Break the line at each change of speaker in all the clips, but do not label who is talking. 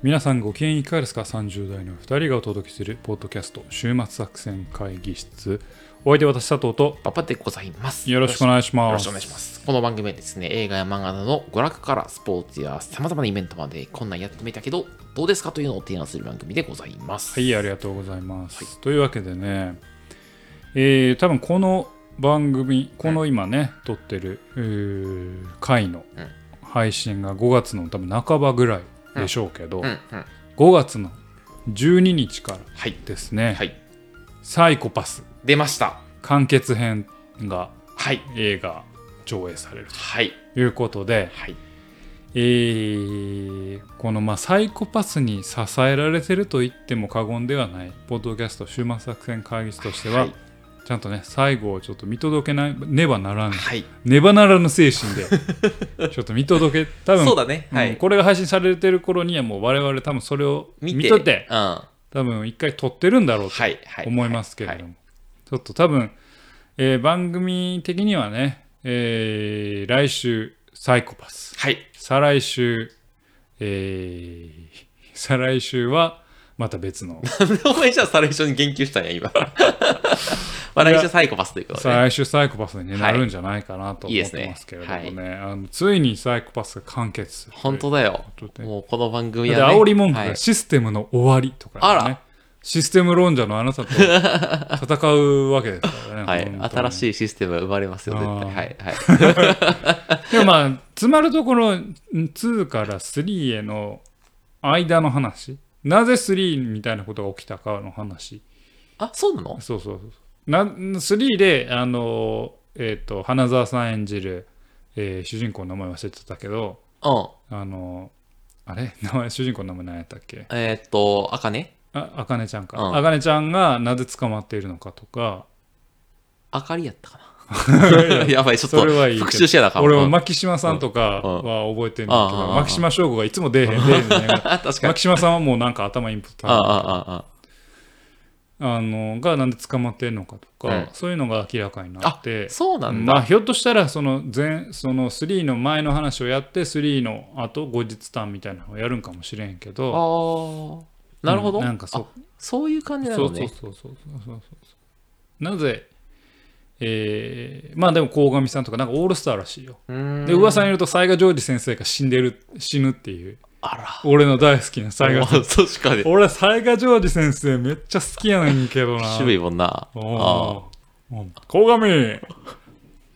皆さんご機嫌いかがですか ?30 代の2人がお届けするポッドキャスト週末作戦会議室お相手は私佐藤と
パパでございます。
よろしくお願いします
よろしくお願いします。この番組はですね、映画や漫画などの娯楽からスポーツや様々なイベントまでこんなんやってみたけど、どうですかというのを提案する番組でございます。
はいありがとうございます、というわけでねえー、多分この番組この今ね、撮ってる回の
うん
配信が5月の多分半ばぐらいでしょうけど、
うんうん。
5月の12日から
はい。
ですね、
はい。
サイコパス
出ました。
完結編が
はい。
映画上映される
はい。
ということで、
はい。
えーこのまあサイコパスに支えられてると言っても過言ではないポッドキャスト終末作戦会議室としては、
はい
ちゃんとね最後をちょっと見届けなねばならぬ
はい。
ねばならぬ精神で ちょっと見届け多分
そうだね。は
うん
い。
これが配信されてる頃にはもう我々多分それを見。とって
う
多分一回撮ってるんだろうと。思いますけれども、
はい
ちょっと多分、えー番組的にはね、えー来週サイコパス
はい。
再来週、えー再来週はまた別の
お前じゃあ再来週に言及したんや、今。まあ来週サイコパスということで
再
ね。
来週サイコパスに、ね
はい
なるんじゃないかなと思ってますけれどもね
はい
あのついにサイコパスが完結
本当だよ。もうこの番組
で
はね。
煽り文句
はい
がシステムの終わりとか、ね
あら
システム論者のあなたと戦うわけですからね。
はい。新しいシステムが生まれますよ、絶対。はい。はい。
でもまあ、つまるところ、2から3への間の話。なぜ3みたいなことが起きたかの話。
あ、そうなの？
そうそうそう。な3で、あの、えっ、と、花澤さん演じる、えー主人公の名前忘れてたけど、
うん。
あの、あれ？名前、主人公の名前何やったっけ？
えーっと、あかね
あ、あかねちゃんか。
うん。
あかねちゃんがなぜ捕まっているのかとか、
あかりやったかな。やばい、ちょっと
それはいいけど。
復習してやなあかん。
俺も
うん。
牧島さんとかは覚えてるんだけど、牧島翔吾がいつも出えへん、出えへん
確かに。
牧島さんはもうなんか頭インプット
ああ、ああ、
あのがなんで捕まってるのかとか、
うん。
そういうのが明らかにな
あ
って
そうなんだ。
まあひょっとしたらその前その3の前の話をやって3の後後日談みたいなのをやるんかもしれんけ
あ
ど
あ、なるほど。
うんなんかそ
そういう感じな
そうそう
のね。
そうそうそうそうそう。なぜえーまあでも鴻上さんとかなんかオールスターらしいよ。で噂によると雑賀ジョージ先生が死んでる死ぬっていう
あら。
俺の大好きな雑賀
まあ確かに。
俺雑賀ジョージ先生めっちゃ好きやねんけどな
渋いもんな。あ
おおー。鴻上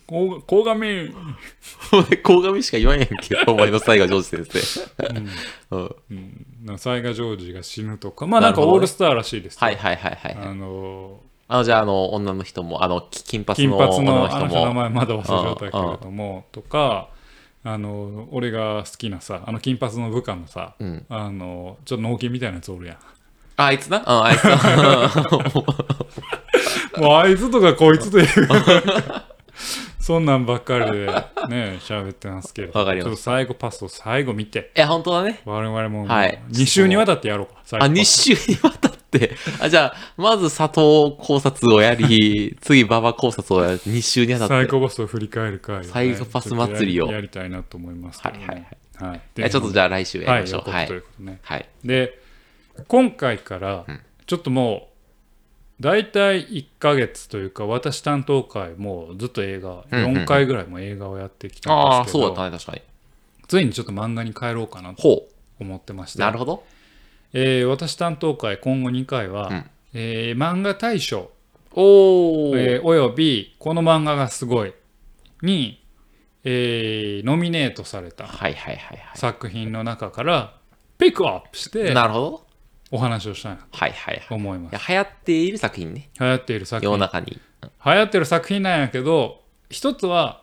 鴻上
鴻上しか言わんやんけど、お前の最後、ジョージ先生。うん。
うん雑賀ジョージが死ぬとかまあなんかオールスターらしいですよ
はいはいはいはい。
あの
あの、じゃあ、あの、女の人も、あの、き金髪
金
の女の人も。
の人の名前まだ忘れちゃったけれどもとかあの俺が好きなさあの金髪の部下のさ
うん。
あのちょっと脳筋みたいなやつおるやん。
ああいつな？うん、あいつな。
もうあいつとかこいつという。そんなんばっかりでね喋ってますけど。
わかります。
ちょっと最後パスを最後見て。
いや、本当だね。
我々も
はい。
2週にわたってやろうか。
あ、
パス
2週にわたって。あ、じゃあ、まず佐藤考察をやり、次馬場考察をやり、2週にわたって。
サイコパスを振り返る回をね、
サイコパス祭りを
やりやりたいなと思いますね。
はいはい
はい。はい
ちょっとじゃあ来週や
はい、
りましょう。はい
とい。うことね。
はい。
で、今回から
うん、
ちょっともう、大体1ヶ月というか、私担当会もうずっと映画、
うんうん
4回ぐらいも映画をやってきたん
ああ、
ですけど、
そうだったね、確かに。
ついにちょっと漫画に帰ろうかなと
ほ
思ってまし
う。
て、
なるほど。
えー私担当会、今後2回は、
うん
えー漫画大賞
おー。
えーおよびこの漫画がすごいに、えーノミネートされた
はいはいはいは
作品の中からピックアップし
い。
て
なるほど。
お話をしたいなと
はいはいはい。
思います
いや流行っている作品ね。
流行っている作
世の
品
中に。
流行ってる作品なんやけど一つは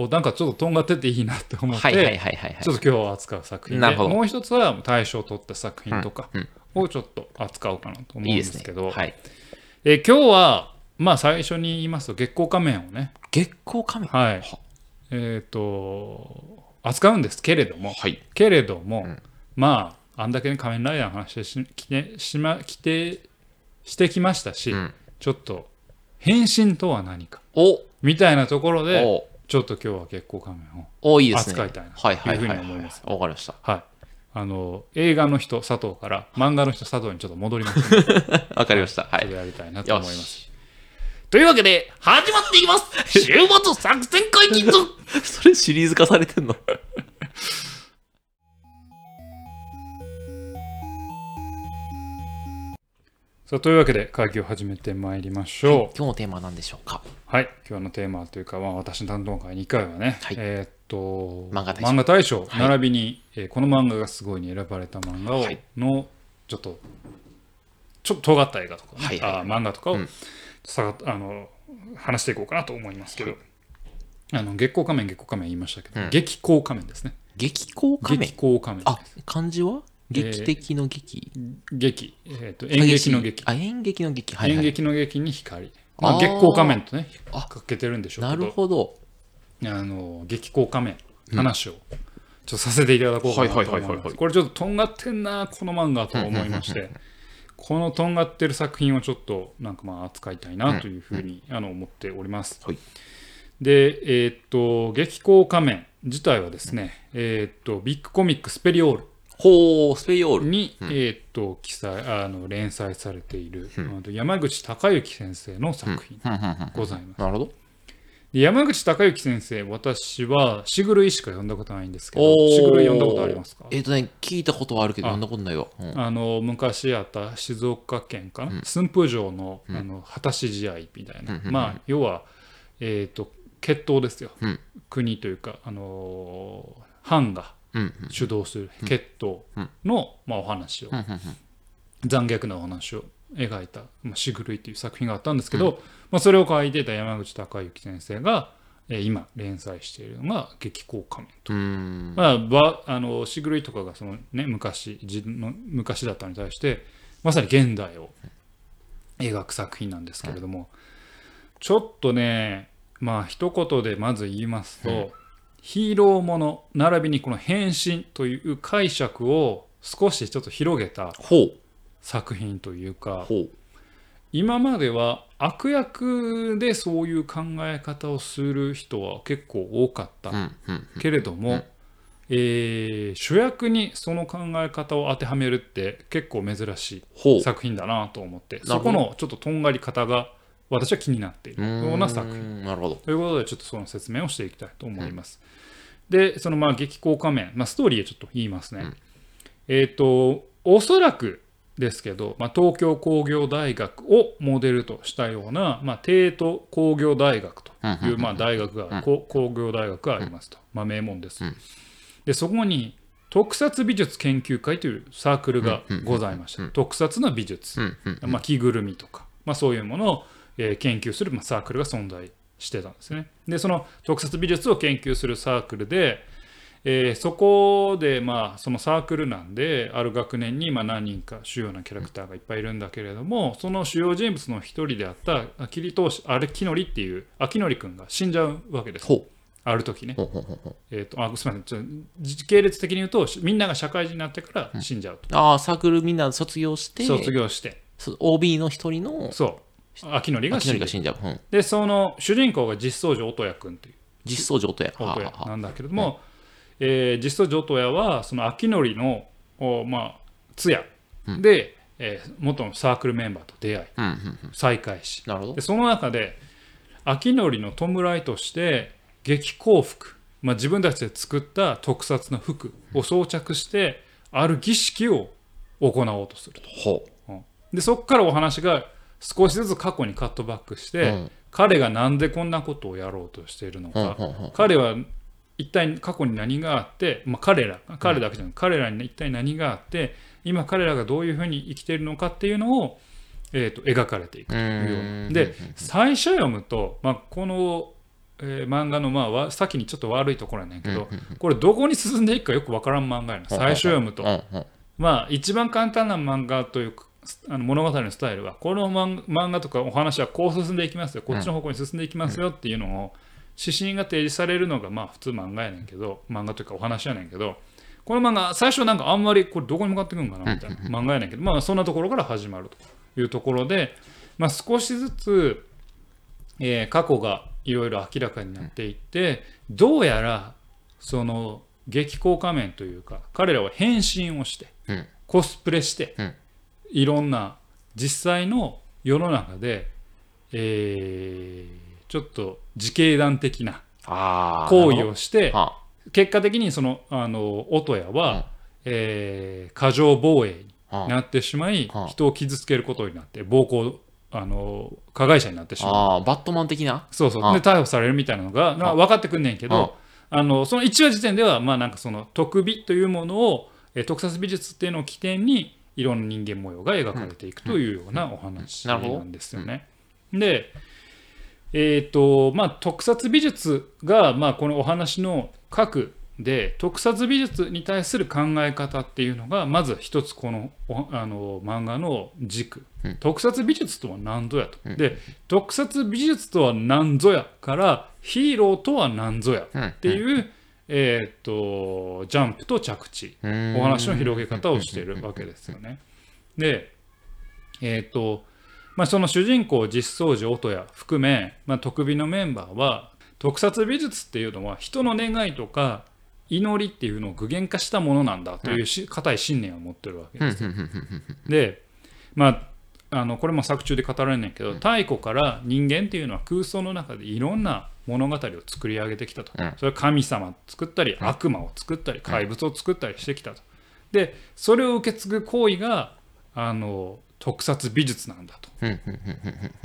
おなんかちょっととんがってていいなって思って、
はいはいはいはいはい。
ちょっと今日は扱う作品でもう一つは大賞を取った作品とか
うん
をちょっと扱おうかなと思うん
いい
で
ですね。
すけど
はい。
えー今日はまあ最初に言いますと月光仮面をね
月光仮面？
はい
は
えっ、と扱うんですけれども
はい。
けれども、
うん
まああんだけ、ね、仮面ライダーの話しきてしまきてしてきましたし、
うん。
ちょっと変身とは何か
お
みたいなところで
お
ちょっと今日は月光仮面を。扱いたいなというふう
はい
に思います
はい。わかりました。
はいあの映画の人佐藤から漫画の人佐藤にちょっと戻ります
わかりました。はい
それ。やりたいなと思います。
し。
というわけで、始まっていきます 週末作戦会議図
それシリーズ化されてんの？
さあというわけで会議を始めてまいりましょう。
今日のテーマは何でしょうか？
はい、今日のテーマというか、まあ、私の担当会2回はね、
はい。
えーっと
漫画大賞。はい。
並びに、えーこの漫画がすごいに選ばれた漫画を、
はい。
のちょっとちょっと尖った映画とかね、
はいはいはい。
あー漫画とかを、
うん。
さあの話していこうかなと思いますけど、あの月光仮面月光仮面言いましたけど、
うん。
激光仮面ですね。
激光仮面？
激光仮面
あ、漢字は？劇的の劇、
劇、えーっと演劇の劇。
あ、演劇の劇。はい、はい。
演劇の劇に光、まあ、月光仮面とね
あ
かけてるんでしょう
な
けど。
るほど。
あの激光仮面話をちょっとさせていただこうかなと思い
はいはいはいはいはい。
ます。これちょっととんがってんなこの漫画と思いまして。このとんがってる作品をちょっとなんかまあ扱いたいなというふうにあの思っております。
はい。
で、えーっと激光仮面自体はですね、えーっとビッグコミックスペリオール
ほう、スペイオール。
に、えーっと記載あの連載されている、あの山口孝之先生の作品
うんうんうん
ございます。
なるほど。
で山口孝之先生、私はしぐるいしか読んだことないんですけど、しぐるい読んだことありますか？
えっ、とね、聞いたことはあるけど、
あ。
読んだことないわ。うん。
あの昔あった静岡県かな、駿府城のあの果たし試合みたいな、まあ、要は、えー、と決闘ですよ、
うん。
国というか、あのー藩が
うん。
主導する決闘の、まあ、お話を、残虐なお話を描いた「まあ、しぐるい」という作品があったんですけど、まあ、それを書いてた山口孝之先生が、えー今連載しているのが「激光仮面」と。まあ、ばあのしぐるいとかがその、ね、昔の昔だったのに対してまさに現代を描く作品なんですけれども、ちょっとねまあ一言でまず言いますと、ヒーローもの並びにこの変身という解釈を少しちょっと広げた。作品というか。今までは悪役でそういう考え方をする人は結構多かった。けれども、えー主役にその考え方を当てはめるって結構珍しい。作品だなと思ってそこのちょっととんがり方が私は気になっているような作品
品。なるほど。
ということでちょっとその説明をしていきたいと思います。でそのまあ激光仮面、まあ、ストーリーをちょっと言いますね。えっ、とおそらくですけど、まあ、東京工業大学をモデルとしたような、まあ、帝都工業大学という、まあ、大学が、こ工業大学がありますと、まあ、名門です、でそこに特撮美術研究会というサークルがございました、特撮の美術、
うん。うん。
まあ、着ぐるみとか、まあ、そういうものを、えー研究する、まあ、サークルが存在してたんですね。でその特撮美術を研究するサークルで、えーそこで、まあ、そのサークルなんである学年にまあ何人か主要なキャラクターがいっぱいいるんだけれどもその主要人物の一人であったキリトウシあれキノリっていう秋のり君が死んじゃうわけです。ある時ね。えー、とあすみません時系列的に言うとみんなが社会人になってから死んじゃうと、
ああ、サークルみんな卒業して、
卒業して
OB の一人の
そう秋のりが
秋
死ん
が死んじゃう。うん。
でその主人公が実相寺音也君という
実装上とや。はあ
音
はあはあ
也なんだけれども、えー実相寺音也はその秋のりのおまあ通夜で、えー元のサークルメンバーと出会い
うんうんうん。
再会し
なるほど
で。その中で秋のりの弔いとして激光服、まあ、自分たちで作った特撮の服を装着してある儀式を行おうとすると。
ほ
でそこからお話が少しずつ過去にカットバックして、
うん。
彼がなんでこんなことをやろうとしているの
う。
か、
うん
彼は一体過去に何があって、まあ、彼ら彼だけじゃない、彼らに一体何があって今彼らがどういうふうに生きているのかっていうのを、えー、と描かれていく。というようなん。で最初読むと、まあ、この、えー漫画の、まあわ、先にちょっと悪いところやねんけど、これどこに進んでいくかよくわからん漫画やな。最初読むと。まあ一番簡単な漫画というかあの物語のスタイルはこの漫漫画とかお話はこう進んでいきますよ。こっちの方向に進んでいきますよっていうのを指針が提示されるのがまあ普通漫画やねんけど漫画というかお話やねんけどこの漫画最初なんかあんまりこれどこに向かってくんかなみたいな漫画やねんけどまあそんなところから始まるというところでまあ少しずつ、えー過去がいろいろ明らかになっていってどうやらその激高仮面というか彼らは変身をして、
うん。
コスプレして、
うん
いろんな実際の世の中で、えーちょっと自警団的な
ああ。
行為をして
は
結果的にそのあの音谷は、えー過剰防衛
あは
になってしまい、
はあ。
人を傷つけることになって暴行あの加害者になってしまう。
バットマン的な？
そうそう。
あ。
で逮捕されるみたいなのがな
あ。
分かってくんねんけどあ。のその1話時点ではまあなんかその特美というものを、えー特撮美術っていうのを起点にいろんな人間模様が描かれていくというようなお話
な
んですよね。でえっ、とまあ特撮美術がまあこのお話の核で特撮美術に対する考え方っていうのがまず一つこのおあの漫画の軸、
うん。
特撮美術とは何ぞやと、
うん。
で特撮美術とは何ぞやからヒーローとは何ぞや。っ
て
いう、えっ、とジャンプと着地。お話の広げ方をしているわけですよね。で、えっ、と、まあ、その主人公実相寺音谷含め、まあ、特美のメンバーは特撮美術っていうのは人の願いとか祈りっていうのを具現化したものなんだというし固い信念を持ってるわけです。で、まああのこれも作中で語られんねんけど、太古から人間っていうのは空想の中でいろんな物語を作り上げてきたと、
うん。
それは神様作ったり、悪魔を作ったり怪物を作ったりしてきたと。でそれを受け継ぐ行為があの特撮美術なんだと。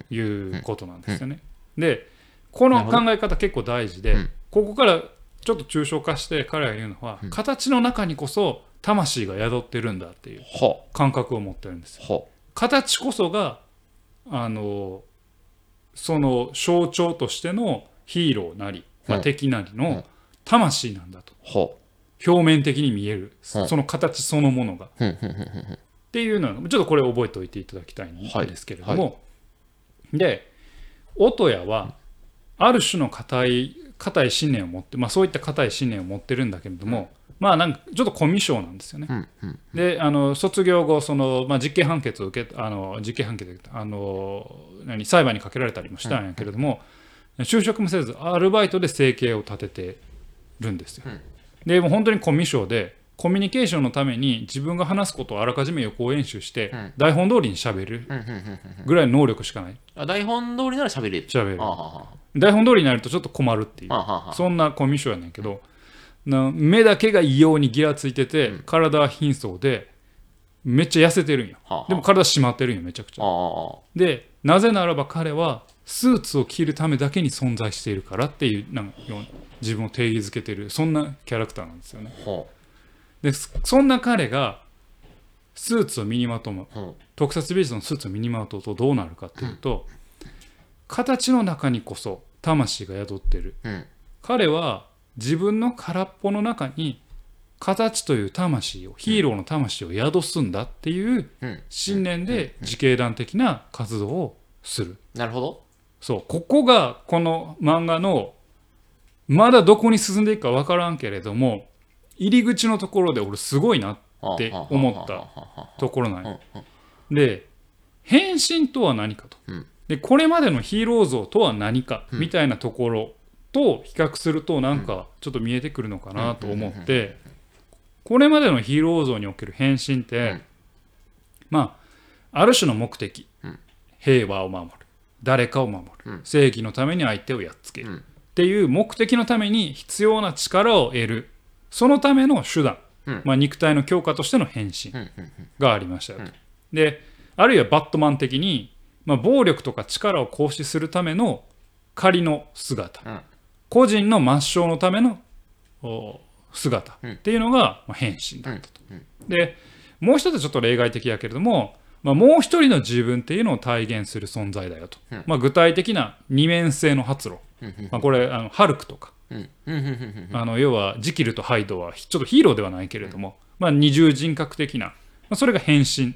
いうことなんですよね。でこの考え方結構大事で、
うん。
ここからちょっと抽象化して彼が言うのは、形の中にこそ魂が宿ってるんだっていう
ほ
感覚を持ってるんですよ。形こそがあのその象徴としてのヒーローなり、まあ、
うん
敵なり
うん。
の魂なんだと。表面的に見える、
うん。
その形そのものが。っていうのはちょっとこれ覚えておいていただきたいん
はい。
ですけれども、で音谷はある種の固い固い信念を持って、まあ、そういった固い信念を持ってるんだけれども、まあなんかちょっとコミュ障なんですよね。
うんうん
であの卒業後その、まあ、実刑判決を受けあの実刑判決あの何裁判にかけられたりもしたんやけれども、就職もせずアルバイトで生計を立ててるんですよ。
うん。
でもう本当にコミュ障でコミュニケーションのために自分が話すことをあらかじめ予行演習して、
うん。
台本通りに喋る
うんうんうんうん。
ぐらいの能力しかない。
あ台本通りなら喋れる。
喋る。
あはは
台本通りになるとちょっと困るっていうそんなコミュ障やねんけどな目だけが異様にギラついてて、体は貧相でめっちゃ痩せてるんよ。
はは
でも体締まってるんよめちゃくちゃ。でなぜならば彼はスーツを着るためだけに存在しているからっていうなんか自分を定義づけてるそんなキャラクターなんですよね。
ほ
でそそんな彼がスーツを身にまとむ。
うほ
特撮美術のスーツを身にまとうとどうなるかっていうと、形の中にこそ魂が宿ってる。
う。うん。
彼は自分の空っぽの中に形という魂をヒーローの魂を宿すんだっていう
うん。
信念で自警団的な活動をする。
なるほど。
そうここがこの漫画のまだどこに進んでいくか分からんけれども入り口のところで俺すごいなって思ったところなんよ。で変身とは何かと、
うん。
でこれまでのヒーロー像とは何かみたいなところと比較するとなんかちょっと見えてくるのかなと思ってこれまでのヒーロー像における変身って、
うん。
まあある種の目的、
うん。
平和を守る誰かを守る、
うん。
正義のために相手をやっつける、
うん。
っていう目的のために必要な力を得る。そのための手段、
うん。
まあ、肉体の強化としての変身がありましたよと、
うん。
であるいはバットマン的に、まあ、暴力とか力を行使するための仮の姿、
うん。
個人の抹消のためのお姿
うん。
っていうのが、まあ、変身だったと。
うん。
でもう一つちょっと例外的やけれども、まあ、もう一人の自分っていうのを体現する存在だよと、
うん。
まあ、具体的な二面性の発露、まあ、これあのハルクとか。あの要はジキルとハイドはちょっとヒーローではないけれども、まあ、二重人格的な、まあ、それが変身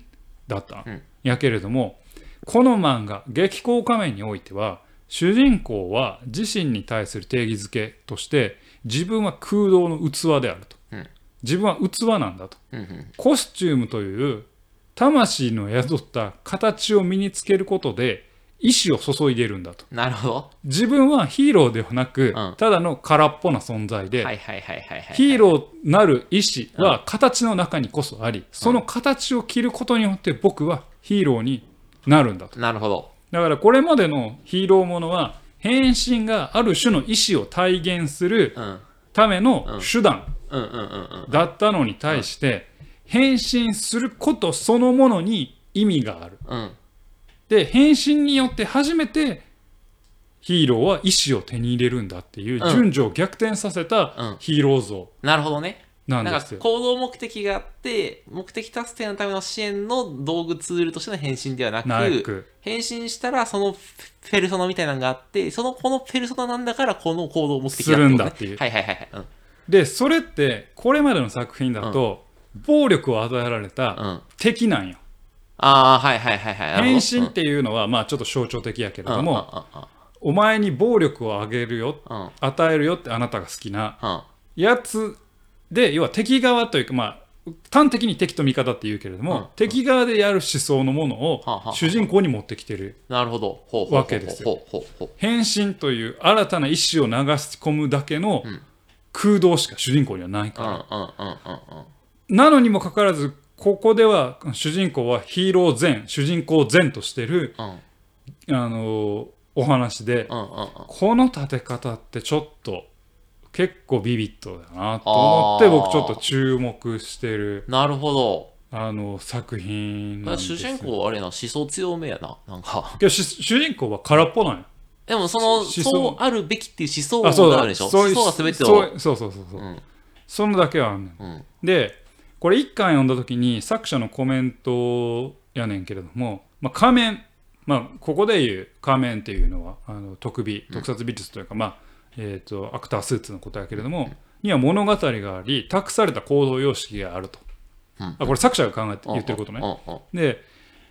だった、
うん。
やけれどもこの漫画「激高仮面」においては主人公は自身に対する定義づけとして自分は空洞の器であると、
うん。
自分は器なんだと。コスチュームという魂の宿った形を身につけることで意志を注いでるんだと
なるほど。
自分はヒーローではなく、
うん
ただの空っぽな存在で、
はいはいはいはいはい。
ヒーローなる意志は形の中にこそあり、その形を着ることによって僕はヒーローになるんだと。
なるほど。
だからこれまでのヒーローものは変身がある種の意志を体現する
うん。
ための手段
うんうんうんうん。
だったのに対して変身することそのものに意味がある。
うん。
で変身によって初めてヒーローは意志を手に入れるんだっていう
うん
順序を逆転させ
うん
たヒーロー像
なるほどね。なんか
なんですよ。
行動目的があって、目的達成のための支援の道具ツールとしての変身ではなく、変身したらそのペルソナみたいなのがあって、そのこのペルソナなんだからこの行動目的だ
するんだっていう
はいはいはいはい。うん。
でそれってこれまでの作品だと、暴力を与えられた
うん。
敵なんよ。
ああ、はいはいはいはい。
変身っていうのはまあちょっと象徴的やけれ
うん。
ども、お前に暴力をあげるよ与えるよってあなたが好きな
うん。
やつで要は敵側というかまあ端的に敵と味方って言うけれども、
うん。
敵側でやる思想のものを主人公に持ってきてるわけですよ。変身という新たな意志を流し込むだけの
ん。
空洞しか主人公にはないから、なのにもかかわらずここでは主人公はヒーロー前主人公前としてる、
うん
あのお話で、
うんうんうん。
この立て方ってちょっと結構ビビッドだなと思って僕ちょっと注目してる
なるほど。
あの作品なん
主人公あれやな、思想強めやな。なんか。
けどし主人公は空っぽなんよ
でもその、
思想
そうあるべきっていう思想があるでしょ
そう
思想が全てを。
そうそうそうそうそう、
うん
そのだけはあんねん
うん
でこれ一巻読んだ時に作者のコメントやねんけれども、まあ、仮面、まあ、ここでいう仮面っていうのはあの特美特撮美術というか、まあえー、とアクタースーツのことやけれども、には物語があり託された行動様式があると、
うん。
あこれ作者が考えて言ってることね、で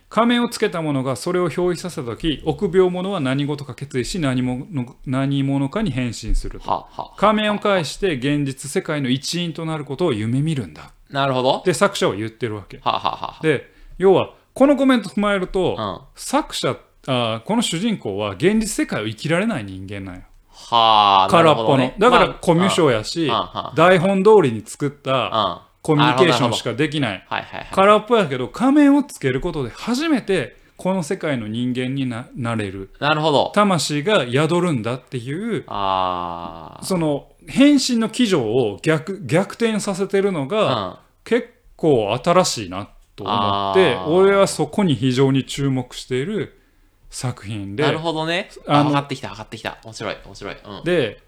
仮面をつけた者がそれを表示させた時臆病者は何事か決意し何者何者かに変身すると。仮面を介して現実世界の一員となることを夢見るんだ
なるほど。
って作者は言ってるわけ
ははは
で要はこのコメント踏まえると、
は。うん。
作者あこの主人公は現実世界を生きられない人間なんよ
はあ、
空っぽの、
なるほどね
だから
まあ
コミュ障やし、
うんうん
台本通りに作っ
うん
た
うん
コミュニケーションしかできない
はいはいはい。
空っぽやけど仮面をつけることで初めてこの世界の人間にななれる
なるほど。
魂が宿るんだっていう
あ
その変身の基準を逆逆転させてるのが、
あ。
結構新しいなと思って俺はそこに非常に注目している作品
うん。
で
なるほどね。
あの
あ分かってきた分かってきた。面白い面白い。うん。
で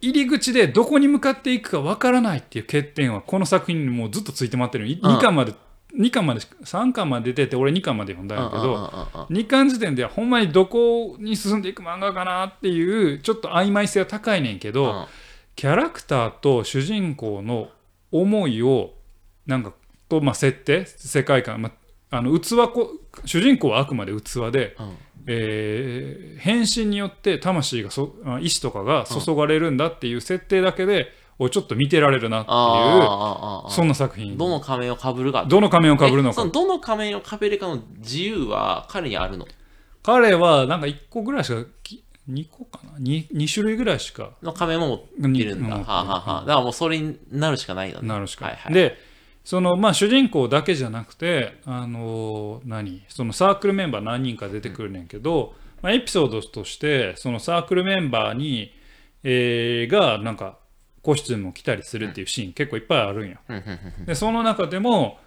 入り口でどこに向かっていくかわからないっていう欠点はこの作品にもうずっとついて回ってるの
うん
2巻まで2巻まで3巻まで出てて俺2巻まで読んだんやけど、
うんうんうんうん
2巻時点ではほんまにどこに進んでいく漫画かなっていうちょっと曖昧性は高いねんけど、
うん
キャラクターと主人公の思いをなんかと、まあ、設定世界観、まあ、あの器こ主人公はあくまで器で、
うん
えー変身によって魂がそあ意志とかが注がれるんだっていう設定だけで、おいちょっと見てられるなっていうそんな作品。
どの仮面をかぶるか。
どの仮面をかぶるのか。
えそのどの仮面をかぶるかの自由は彼にあるの？
彼はなんか1個ぐらいしかき2個かな？2, 2種類ぐらいしか。
の仮面も持ってるんだ。
に
はあ、はあはあ、だからもうそれになるしかないのね。
なるしか、
はいはい、
でそのまあ主人公だけじゃなくてあの何？そのサークルメンバー何人か出てくるねんけど、まあ、エピソードとしてそのサークルメンバーに、えーがなんかコスチュームを着たりするっていうシーン結構いっぱいあるんよ。
うんうんうん
でその中でも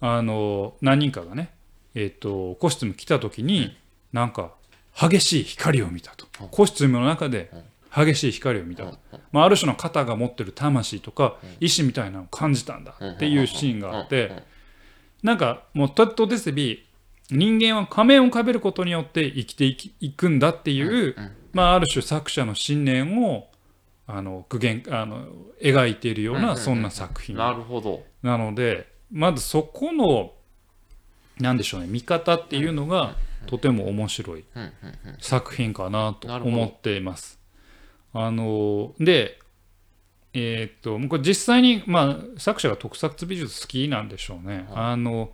あの何人かがね、えー、とコスチューム着た時になんか激しい光を見たと。コスチュームの中で激しい光を見たと、まあ、ある種の肩が持ってる魂とか意志みたいなのを感じたんだっていうシーンがあってなんかもうとっとてせび人間は仮面をかべることによって生きていくんだっていう、まあ、ある種作者の信念をあの具現あの描いているようなそんな作品
なるほど。
なのでまずそこのなんでしょうね見方っていうのがとても面白い作品かなと思っています。あのでえーっとこれ実際に、まあ、作者が特撮美術好きなんでしょうね。あの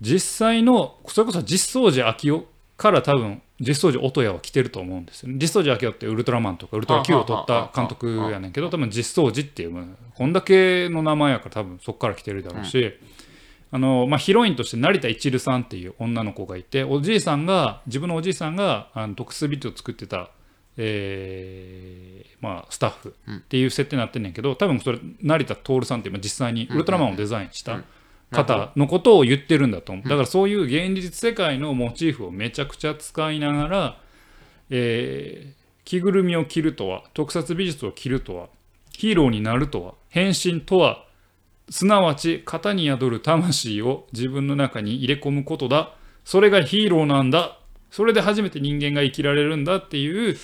実際のそれこそ実相寺昭夫から多分実相寺音谷は来てると思うんですよね。実相寺明夫ってウルトラマンとかウルトラ Q を取った監督やねんけど多分実相寺っていうこんだけの名前やから多分そこから来てるだろうし、あのまあ、ヒロインとして成田一流さんっていう女の子がいておじいさんが自分のおじいさんがあの特殊ビートを作ってた、えーまあ、スタッフっていう設定になってんねんけど多分それ成田徹さんっていうまあ実際にウルトラマンをデザインした方のことを言ってるんだと。思うだからそういう現実世界のモチーフをめちゃくちゃ使いながら、えー着ぐるみを着るとは特撮美術を着るとはヒーローになるとは変身とはすなわち型に宿る魂を自分の中に入れ込むことだ。それがヒーローなんだ。それで初めて人間が生きられるんだっていう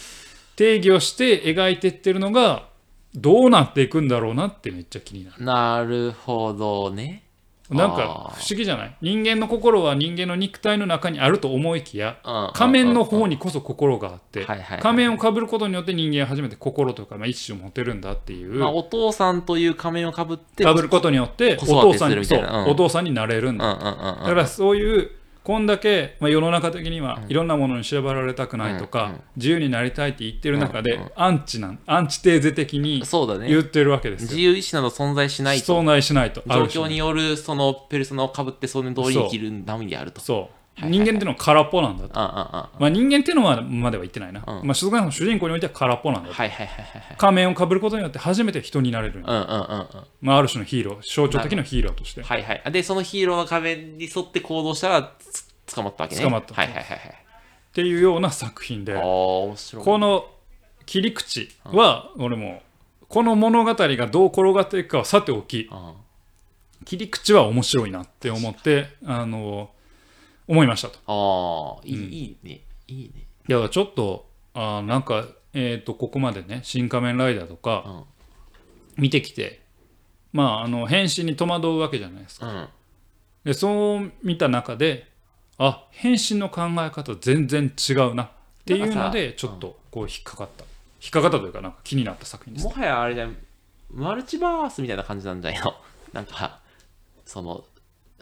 定義をして描いてってるのがどうなっていくんだろうなってめっちゃ気になる。
なるほどね。
なんか不思議じゃない？人間の心は人間の肉体の中にあると思いきや
うん
仮面の方にこそ心があって仮面をかぶることによって人間は初めて心とか、まあ、意志を持てるんだっていう。
まあ、お父さんという仮面をかぶって、
かぶることによってお父さんに
ん
お父さんになれるんだ。だからそういうこんだけ、まあ、世の中的にはいろんなものに縛られたくないとか、自由になりたいって言ってる中で、アンチなんアンチテーゼ的に
そうだね
言。ってるわけです
自
よ。
由意志など存在しないと。
そうないしないとあ
状況によるそのペルソナをかぶってそれ通りに生きるためにあると。
そう、人間っていうのは空っぽなんだと、まあ、人間っていうのはまでは言ってないな、
うん。
まあ、少なくとも主人公においては空っぽなんだと。仮面をかぶることによって初めて人になれる。まあ、ある種のヒーロー象徴的なヒーローとして。
はいはい。で、そのヒーローの仮面に沿って行動したらつ捕まったわけね。
捕まった
はいはいはいはい。
っていうような作品で。
ああ、面白い。
この切り口は俺もこの物語がどう転がっていくかはさておき。
うん。
切り口は面白いなって思ってあの思いましたと。
ああ、いい,、
うん
いいね。いいね。
いやちょっとあーなんか、えー、とここまでね「新仮面ライダー」とか
うん。
見てきてまああの変身に戸惑うわけじゃないですか。
うん。
でそう見た中であ変身の考え方全然違うなっていうのでちょっとこう引っかかった引っかかったというかなんか気になった作品です
も。はやあれじゃん、マルチバースみたいな感じなんじゃなんか、その、せ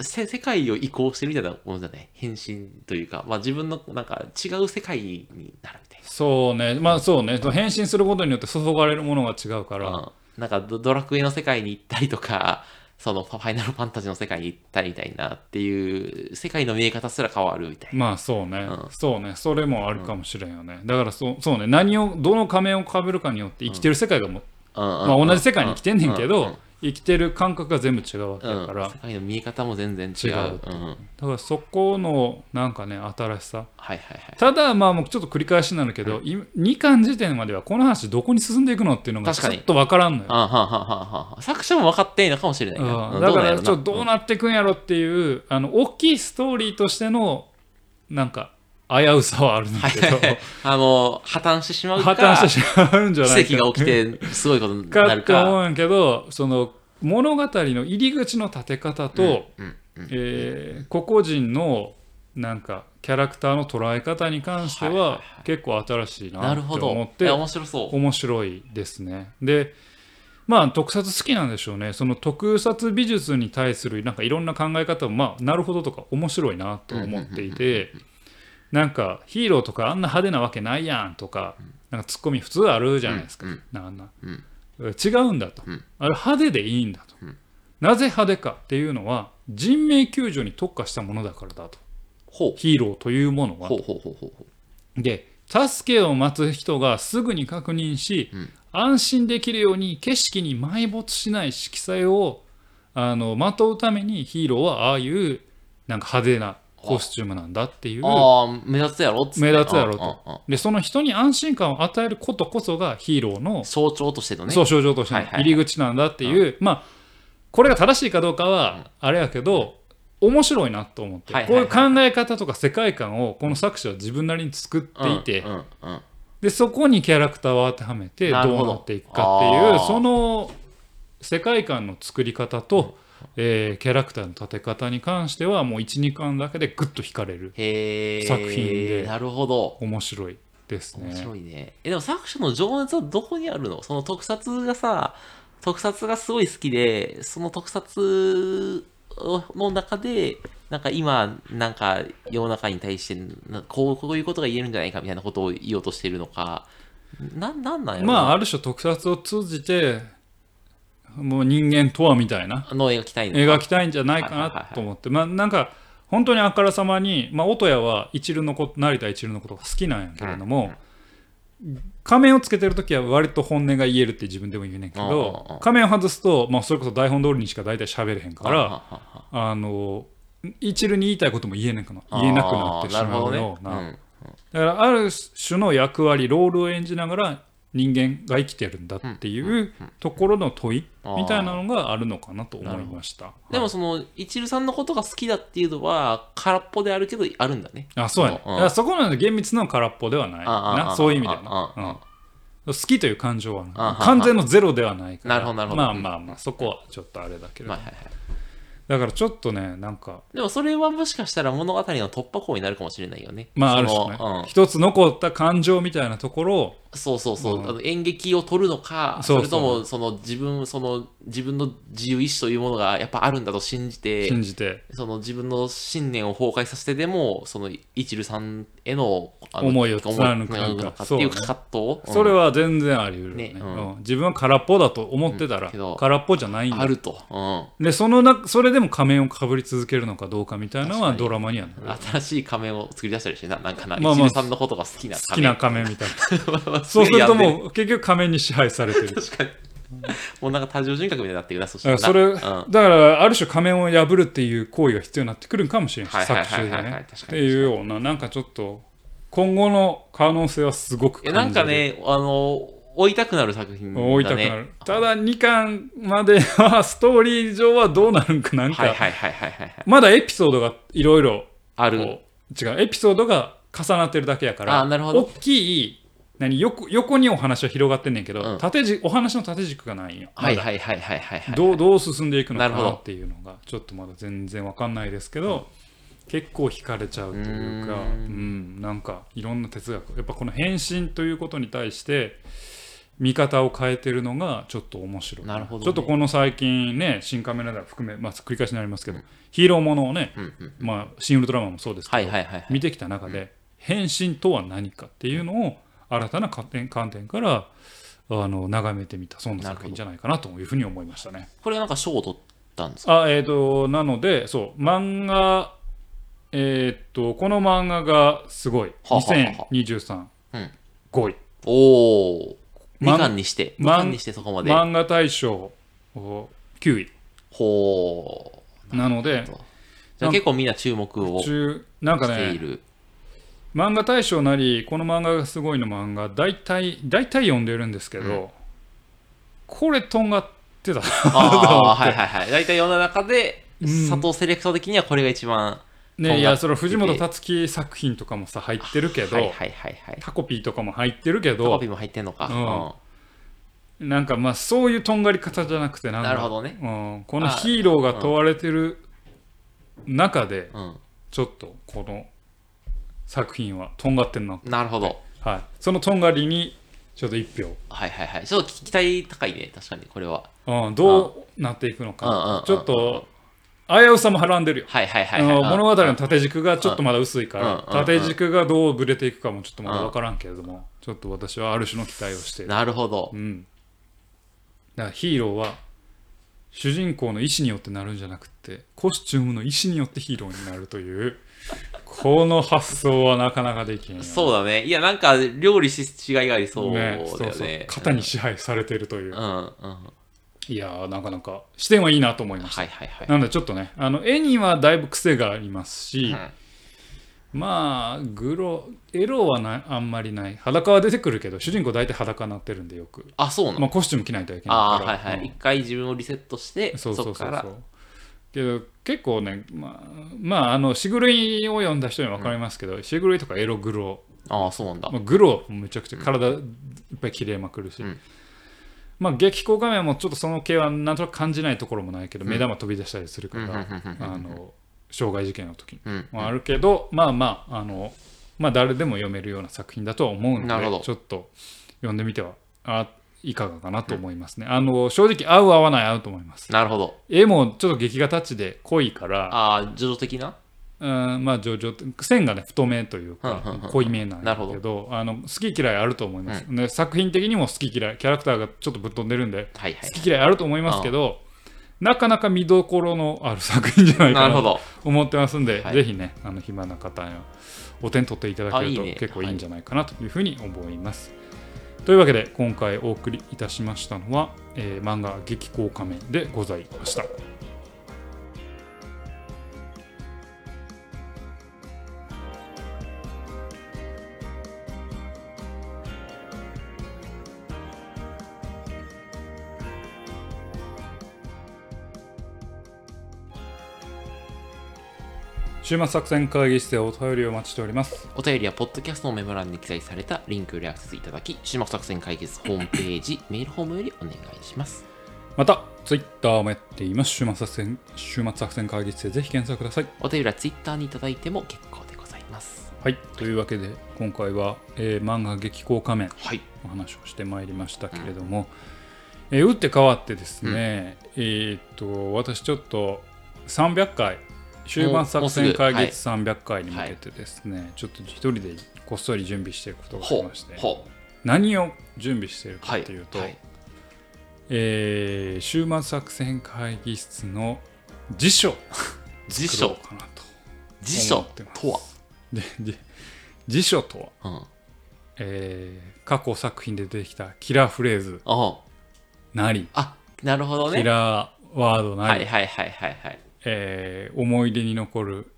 世界を移行してるみたいなものじゃない？変身というか、まあ自分のなんか違う世界になるみたい
そうね。まあそうね。変身することによって注がれるものが違うから、
な。うん。なんかドドラクエの世界に行ったりとか、そのファイナルファンタジーの世界に行ったりみたいなっていう、世界の見え方すら変わるみたいな。
まあそうね、
うん。
そうね。それもあるかもしれんよね、だからそうそうね。何をどの仮面をかぶるかによって生きてる世界がも、
うん。うん。
まあ、同じ世界に生きてんねんけど、
うん。うん
生きてる感覚が全部違うわけだから、
うん。世界の見え方も全然違う。
だからそこのなんかね新しさ。
はいはいはい。
ただまあもうちょっと繰り返しになるけど、い。2巻時点まではこの話どこに進んでいくのっていうのがち
確かに。
ょっと分からんのよ。
あはんはんはんは。ん作者も分かっていいのかもしれない。な。
うん。だからちょっと
どうな
どうなっていくんやろっていうあの大きいストーリーとしてのなんか危うさはあるんだけど
あの、破綻してしまうか、
破綻してしまうんじゃない
奇跡が起きて、すごいことにな
か
るか。
って思うんやけどその物語の入り口の立て方と、
うんうん
えー個々人のなんかキャラクターの捉え方に関しては
はいはいはい
結構新しいなって
なるほど。
思って
いや面白そう。
面白いですね。でまあ特撮好きなんでしょうねその特撮美術に対するなんかいろんな考え方もまあなるほどとか面白いなと思っていてなんかヒーローとかあんな派手なわけないやんとかなんかツッコミ普通あるじゃないですか、
うん。
なあんな、
うん。
違うんだと、
うん。
あれ派手でいいんだと、
ん。
なぜ派手かっていうのは人命救助に特化したものだからだと。ヒーローというものは。で助けを待つ人がすぐに確認し、
うん。
安心できるように景色に埋没しない色彩をあのまとうためにヒーローはああいうなんか派手なコスチュームなんだっていう。
ああ、目立つやろ？っつって
目立つやろとでその人に安心感を与えることこそがヒーローの
象徴としてのね。
そう象徴としての入り口なんだっていう、まあこれが正しいかどうかはあれやけど、面白いなと思って、こういう考え方とか世界観をこの作者は自分なりに作っていて、でそこにキャラクターを当てはめて
ど
どうなっていくかっていうその世界観の作り方と、えーキャラクターの立て方に関してはもう12巻だけでグッと惹かれる。作品で
なるほど。
面白いです
面
ね。
白いね。え、でも作者の情熱はどこにあるの？その特撮がさ、特撮がすごい好きで、その特撮の中でなんか今、なんか世の中に対してなこう、こういうことが言えるんじゃないかみたいなことを言おうとしているのか、な、なんなんや
まあある種特撮を通じてもう人間とはみたいな。
の描きたいの
描
か？
きたいんじゃないかなと思って。まあなんか本当にあからさまに、まあ、音谷は一流のこと成田一流のことが好きなんやけれども、仮面をつけてる時は割と本音が言えるって自分でも言うねんけど仮面を外すと、まあ、それこそ台本通りにしか大体喋れへんからあの一流に言いたいことも言えなくな言えなくなってしまうような。
ね。
だからある種の役割ロールを演じながら人間が生きてるんだっていうところの問いみたいなのがあるのかなと思いました。
でもその、一流さんのことが好きだっていうのは、空っぽであるけど、あるんだね。
あそうやね、
うん。
そこなんで厳密な空っぽではないな。そういう意味ではうん。好きという感情は完全のゼロではないから。
なるほどなるほど。
まあまあまあそこはちょっとあれだけれど、
まあはいはい。
だからちょっとねなんか。
でもそれはもしかしたら物語の突破口になるかもしれないよね。
まあある
そ
種ね、
のうん。
一つ残った感情みたいなところを
そうそうそう、
うん。
あの演劇を取るのか、
そうそう。
それともその自分その自分の自由意志というものがやっぱあるんだと信じて、
信じて。
その自分の信念を崩壊させてでも、その一流さんへの
思いを貫く
思い
なんか
っていう
そうね。
葛藤、
それ
は
は全然あり得るよね。
ねうん。
うん。自分は空っぽだと思ってたら空っぽじゃないんだ。
あると、うん。
でそのなそれでも仮面をかぶり続けるのかどうかみたいなのはドラマには
新しい仮面を作り出したりしてな、なんかな、
まあまあ
一流さんのことが好きな
好き
仮面。
な仮面みたいな
な
そうするともう結局仮面に支配されてる。
確かに。もうなんか多重人格みたいになってるな、そしたら。
だからそれ、
うん。
だからある種仮面を破るっていう行為が必要になってくるんかもしれない作中でね。っていうようななんかちょっと今後の可能性はすごく
え
感じる。
なんかね、あの、追いたくなる作品だね。
追いたくなる、ただ2巻まではストーリー上はどうなるんかなんか、
はいはいはいはいはいはい。
まだエピソードがいろいろ
ある。
違う。エピソードが重なってるだけやから
あなるほど。
大きい何横横にお話は広がってんねんけど、
うん。
縦軸お話の縦軸がないんよ、
はいはいはいはいはいはい。
どうどう進んでいくのか
なるほど。
なっていうのがちょっとまだ全然わかんないですけど、結構惹かれちゃうというか
うー
うん。んなんかいろんな哲学やっぱこの変身ということに対して見方を変えてるのがちょっと面白い。
なるほどね。
ちょっとこの最近ね「新仮面ライダー」含め、まあ、繰り返しになりますけど、ヒーローものをね、
うんうん。
まあ、新ウルトラマンもそうですけど、
はいはいはいはい。
見てきた中で変身とは何かっていうのを新たな観点観点からあの眺めてみたそんな作品じゃないかなというふうに思いましたね。
これはなんか賞を取ったんですか？
あえー、となのでそう漫画えっ、とこの漫画がすごい
はははは
2023、
うん
5位
おお。
ま
2巻にして、2
ま
巻にしてそこまで。
漫画大賞お9位
ほ
なので
う。じゃあ結構みんな注目をし
中なんかね
ている。
漫画大賞なりこの漫画がすごいの漫画大体大体読んでるんですけど、
うん。
これとんがってた
ああ、はいはいはい。大体世の中で、
うん。
佐藤セレクト的にはこれが一番。
ねいやそれ藤本つ樹作品とかもさ入ってるけど、
はいはいはいはい。
タコピーとかも入ってるけ
タコ
ど
ピーも入ってんのか。
うん。なんかまあそういうとんがり方じゃなくてなんか
なるほどね。
うん、このヒーローが問われてる中でちょっとこの作品はとんがってんな、
なるほど。
はい、そのとんがりにちょっと一票、
はいはいはい。ちょっと期待高いね、確かに、これは。
うん、どうなっていくのか。ちょっと危うさもはらんでるよ。
はいはいはい、
あ
はい。
の物語の
うん
縦軸がちょっとまだ薄いから、縦軸がどうぶれていくかもちょっとまだ分からんけれども、ちょっと私はある種の期待をして
なるほど。
う。ん、だからヒーローは主人公の意思によってなるんじゃなくてコスチュームの意思によってヒーローになるというこの発想はなかなかできへんよね
そうだね。いや、なんか、料理しがいがありそうだよね。
ねそうそう型に支配されてるという、
うんうん。はい
いやーなかなか視点はいいなと思いました、
いはいはい。
なのでちょっとねあの絵にはだいぶ癖がありますし、
うん
まあグロエロはないあんまりない裸は出てくるけど主人公大体裸になってるんでよく、
あ、そうなの、
まあ、コスチューム着ないといけない
ああ、
から
はいはい。
うん
一回自分をリセットして、
そうそうそうそう
こから。
けど結構ねまあまああのしぐるいを読んだ人には分かりますけど、しぐるいとかエログロ、
ああ、そうなんだ。
まあ、グロめちゃくちゃ体いっぱい切れまくるし、
うん。
まあ激光画面もちょっとその系はなんとなく感じないところもないけど、
うん。
目玉飛び出したりするか
うん
ら、あの傷害事件の時に
うん。
もあるけど、まあまああのまあ誰でも読めるような作品だとは思うのでちょっと読ん。でみてはあいかがかなと思いますね。あの正直合う合わない合うと思います。
なるほど。
絵もちょっと劇画タッチで濃いから、
ああ、徐々的な？
うん、まあ上々線がね太めというか
うんうんうん
濃いめなんだ
なるほ
けどあの好き嫌いあると思います、で作品的にも好き嫌いキャラクターがちょっとぶっ飛んでるんで
はいはい
好。き嫌いあると思いますけどなかなか見どころのある作品じゃないかなと。思ってますんで、
はい
ぜひねあの暇な方にはお手に取っていただけると結構いいんじゃないかなというふうに思います。というわけで今回お送りいたしましたのは、えー漫画「激高仮面」でございました。週末作戦会議室でお便りをお待ちしております。
お便りは、ポッドキャストのメモ欄に記載されたリンクよりアクセスいただき、週末作戦会議室ホームページ、メールフォームよりお願いします。
また、ツイッターもやっています。週末作戦週末作戦会議室でぜひ検索ください。
お便りは Twitter にいただいても結構でございます。
はい、というわけで今回は、えー漫画激高仮面
はい。
の話をしてまいりましたけれども、えー打って変わってですね、えーっと私ちょっと300回終盤作戦会議室300回に向けてですね、ちょっと一人でこっそり準備していることがあり
ほ
まして。何を準備している
はい。
かというと、
はい
えー終末作戦会議室の辞書を
辞書
うかなと
辞書？とは？
でで辞書とは、
うん。
えー過去作品で出てきたキラーフレーズ
あ
なり、
あ、なるほどね。
キラーワードなり、
はいはいはいはいはい。
えー思い出に残る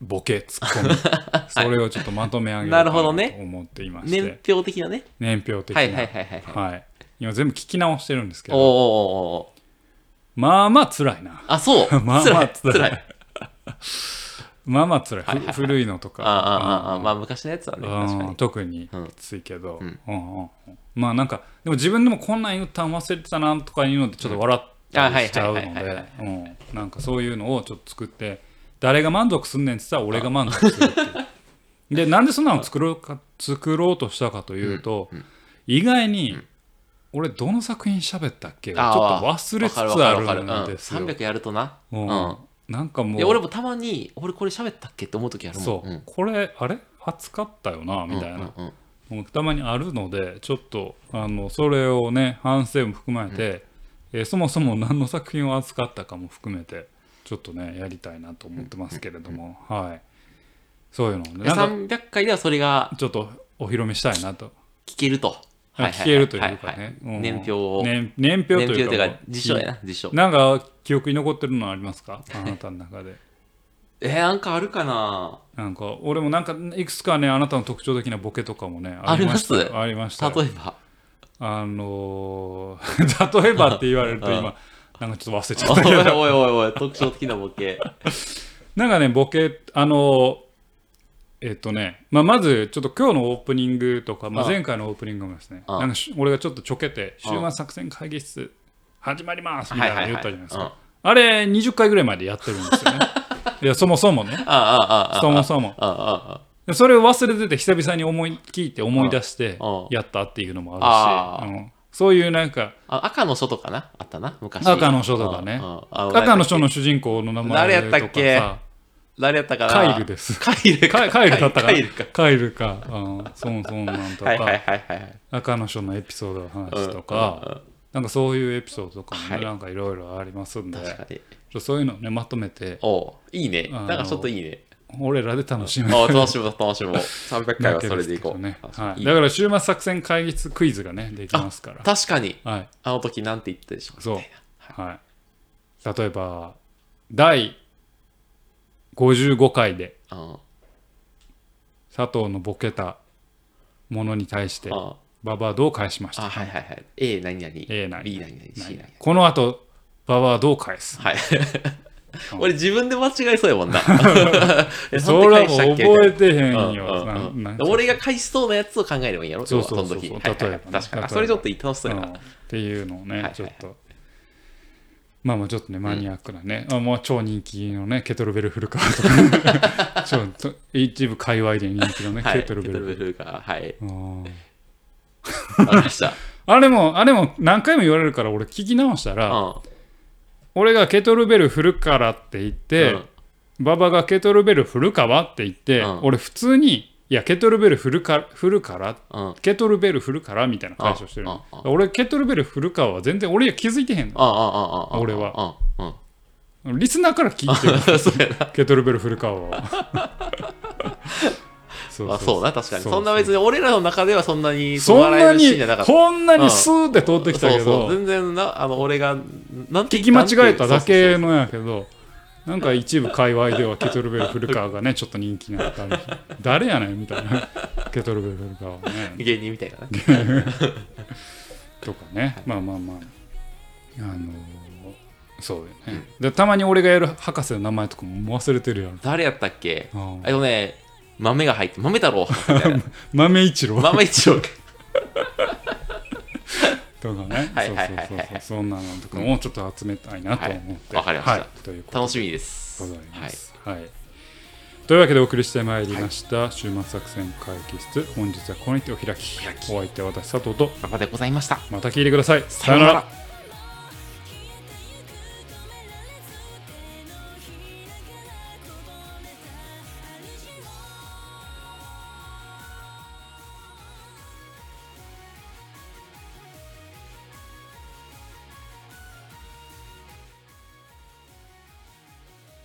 ボケツッコミ。それをちょっとまとめ上げようか
なるほどね。
と思っていまして、
年表的なね。
年表的な、
はいはいはいはいはい。
はい。今全部聞き直してるんですけど。
おーおー
まあまあ辛いな。
あ、そう。
まあまあ
辛い。
辛い。まあまあ辛い、
はいはいはい。
ふ古いのとか。
ああ、まあ昔のやつはね、確か
うん
に。
特に
うん。
きついけど、
うん。
うんうんうん。まあなんかでも自分でもこんなん言ったん忘れてたなとかいうのでちょっと笑ったりしちゃうの
うんあはいはい
うん。なんかそういうのをちょっと作って誰が満足すんねんって言ったら俺が満足するっていう。でなんでそんなの作ろうか作ろうとしたかというと、意外に俺どの作品喋ったっけちょっ
あ
と
あ
忘れつつあるんですよ。
うん、300やるとな。
う
うん。ん。
なんかも
いうや俺もたまに、俺これ喋ったっけって思う時あるもん。
そう、
ん。
これあれ扱ったよなみたいな、
うんうん
もうたまにあるのでちょっとあのそれをね反省も含めて、えーそもそも何の作品を扱ったかも含めてちょっとねやりたいなと思ってますけれども、はい。そういうのをね
で
なんか
300回ではそれが
ちょっとお披露目したいなと。
聞けると。
聞けるというか
はは
ね、
は
うん。
年表を。
年年表というか。
というか、辞書やな、辞書。
なんか記憶に残ってるのありますか？あなたの中で。
えー、なんかあるかな？
なんか俺もなんかいくつかねあなたの特徴的なボケとかもねありました
あります。
よありましたよ。
例えば。
あのー 例えばって言われると
うん
今 なんかちょっと忘れちゃったけど。
おいおいおい、特徴的なボケ。
なんかねボケあのーえっとね、まあ、まずちょっと今日のオープニングとか、まあ、
あ
前回のオープニングもですね
あ
なんかし俺がちょっとちょけて「
あ
週末作戦会議室始まります」みたいなの言ったじゃないですか。あれ20回ぐらいまでやってるんですよね。いやそもそもね。そもそもそれを忘れてて久々に思い聞いて思い出して
あ
やったっていうのも
あ
あるし、うん。そういうなんか
赤の書とかな？あったな、昔。
赤の書とかね赤の書の主人公の名前
誰やったっけ？誰やったかな？
カイルです。
カイルか。
カイルだったか
カイルか。
カイルか、うん、そうそうなんとか、
はいはいはいはい。
赤の書のエピソードの話と
うん
か、なんかそういうエピソードとかもね、
はい。
なんかいろいろありますんで。そういうのをね、まとめて、
おう。いいね。なんかちょっといいね。
俺らで楽しむ
あ楽しもう楽しもう。300回はそれでいこう。
ねはい、だから週末作戦会議室クイズがね、できますから。
確かに。
はい。
あの時なんて言ったでしょ。
そう
みたいな
はい。例えば、第55回で
うん
佐藤のボケたものに対して、
あ
ババはどう返しました
あ、はいはいはい。A 何々。
A 何々
B 何々。C 何々。
この後、ババはどう返す？
はい。俺自分で間違えそうやもんな。え
それはもう覚え
返
てへんよ。
俺が返しそうなやつを考えればいいんやろ
そうそうそう例えば
確かに。それちょっと楽しそうや
うん
な。
っていうのをね、ちょっと。まあまあちょっとね、マニアックなね、あもう超人気のね、ケトルベルフルカーとか、ちょっと一部界隈で人気のね、
はい。
ケトルベルフル
ルが、はい。
あれもあれも何回も言われるから俺聞き直したら、
うん。
俺がケトルベル振るからって言って、
うん。
馬場がケトルベル振るかはって言って、
うん。
俺普通にいやケトルベル振るか振るから
うん。
ケトルベル振るからみたいな解消してる俺ケトルベル振るかは全然俺は気づいてへんの。
ああ、ああ、ああ。
俺は。
うん。うん。
リスナーから聞いてる。ケトルベル振るかは。そ
まあそうな、確かに。
そ
んな別に俺らの中ではそんなに
そんなに。こんなにスーって通ってきたけど、
そうそう。全然な、あの、俺が、なんて
聞き間違えただけのやけど なんか一部界隈ではケトルベル古川がねちょっと人気になったり誰やねんみたいな。ケトルベル古川はね。
芸人みたいな。ね。
とかね。まあまあまあ。あのーそうよね、でたまに俺がやる博士の名前とかも忘れてるやろ
誰やったっけ？
あ
えっとね、豆が入って、豆太郎。
豆一郎。
豆一郎。
とかね
はいはいはいはい
そうそうそうそうそんなのとかもちょっと集めたいなと思って、
はいわかりました
はいという
楽しみです。
ござい
はい。
ます。はい。というわけでお送りしてまいりました、週末作戦会議室本日はここにてお開き
開き
お相手は私佐藤と
馬場でございました。
また聞いてください
さようなら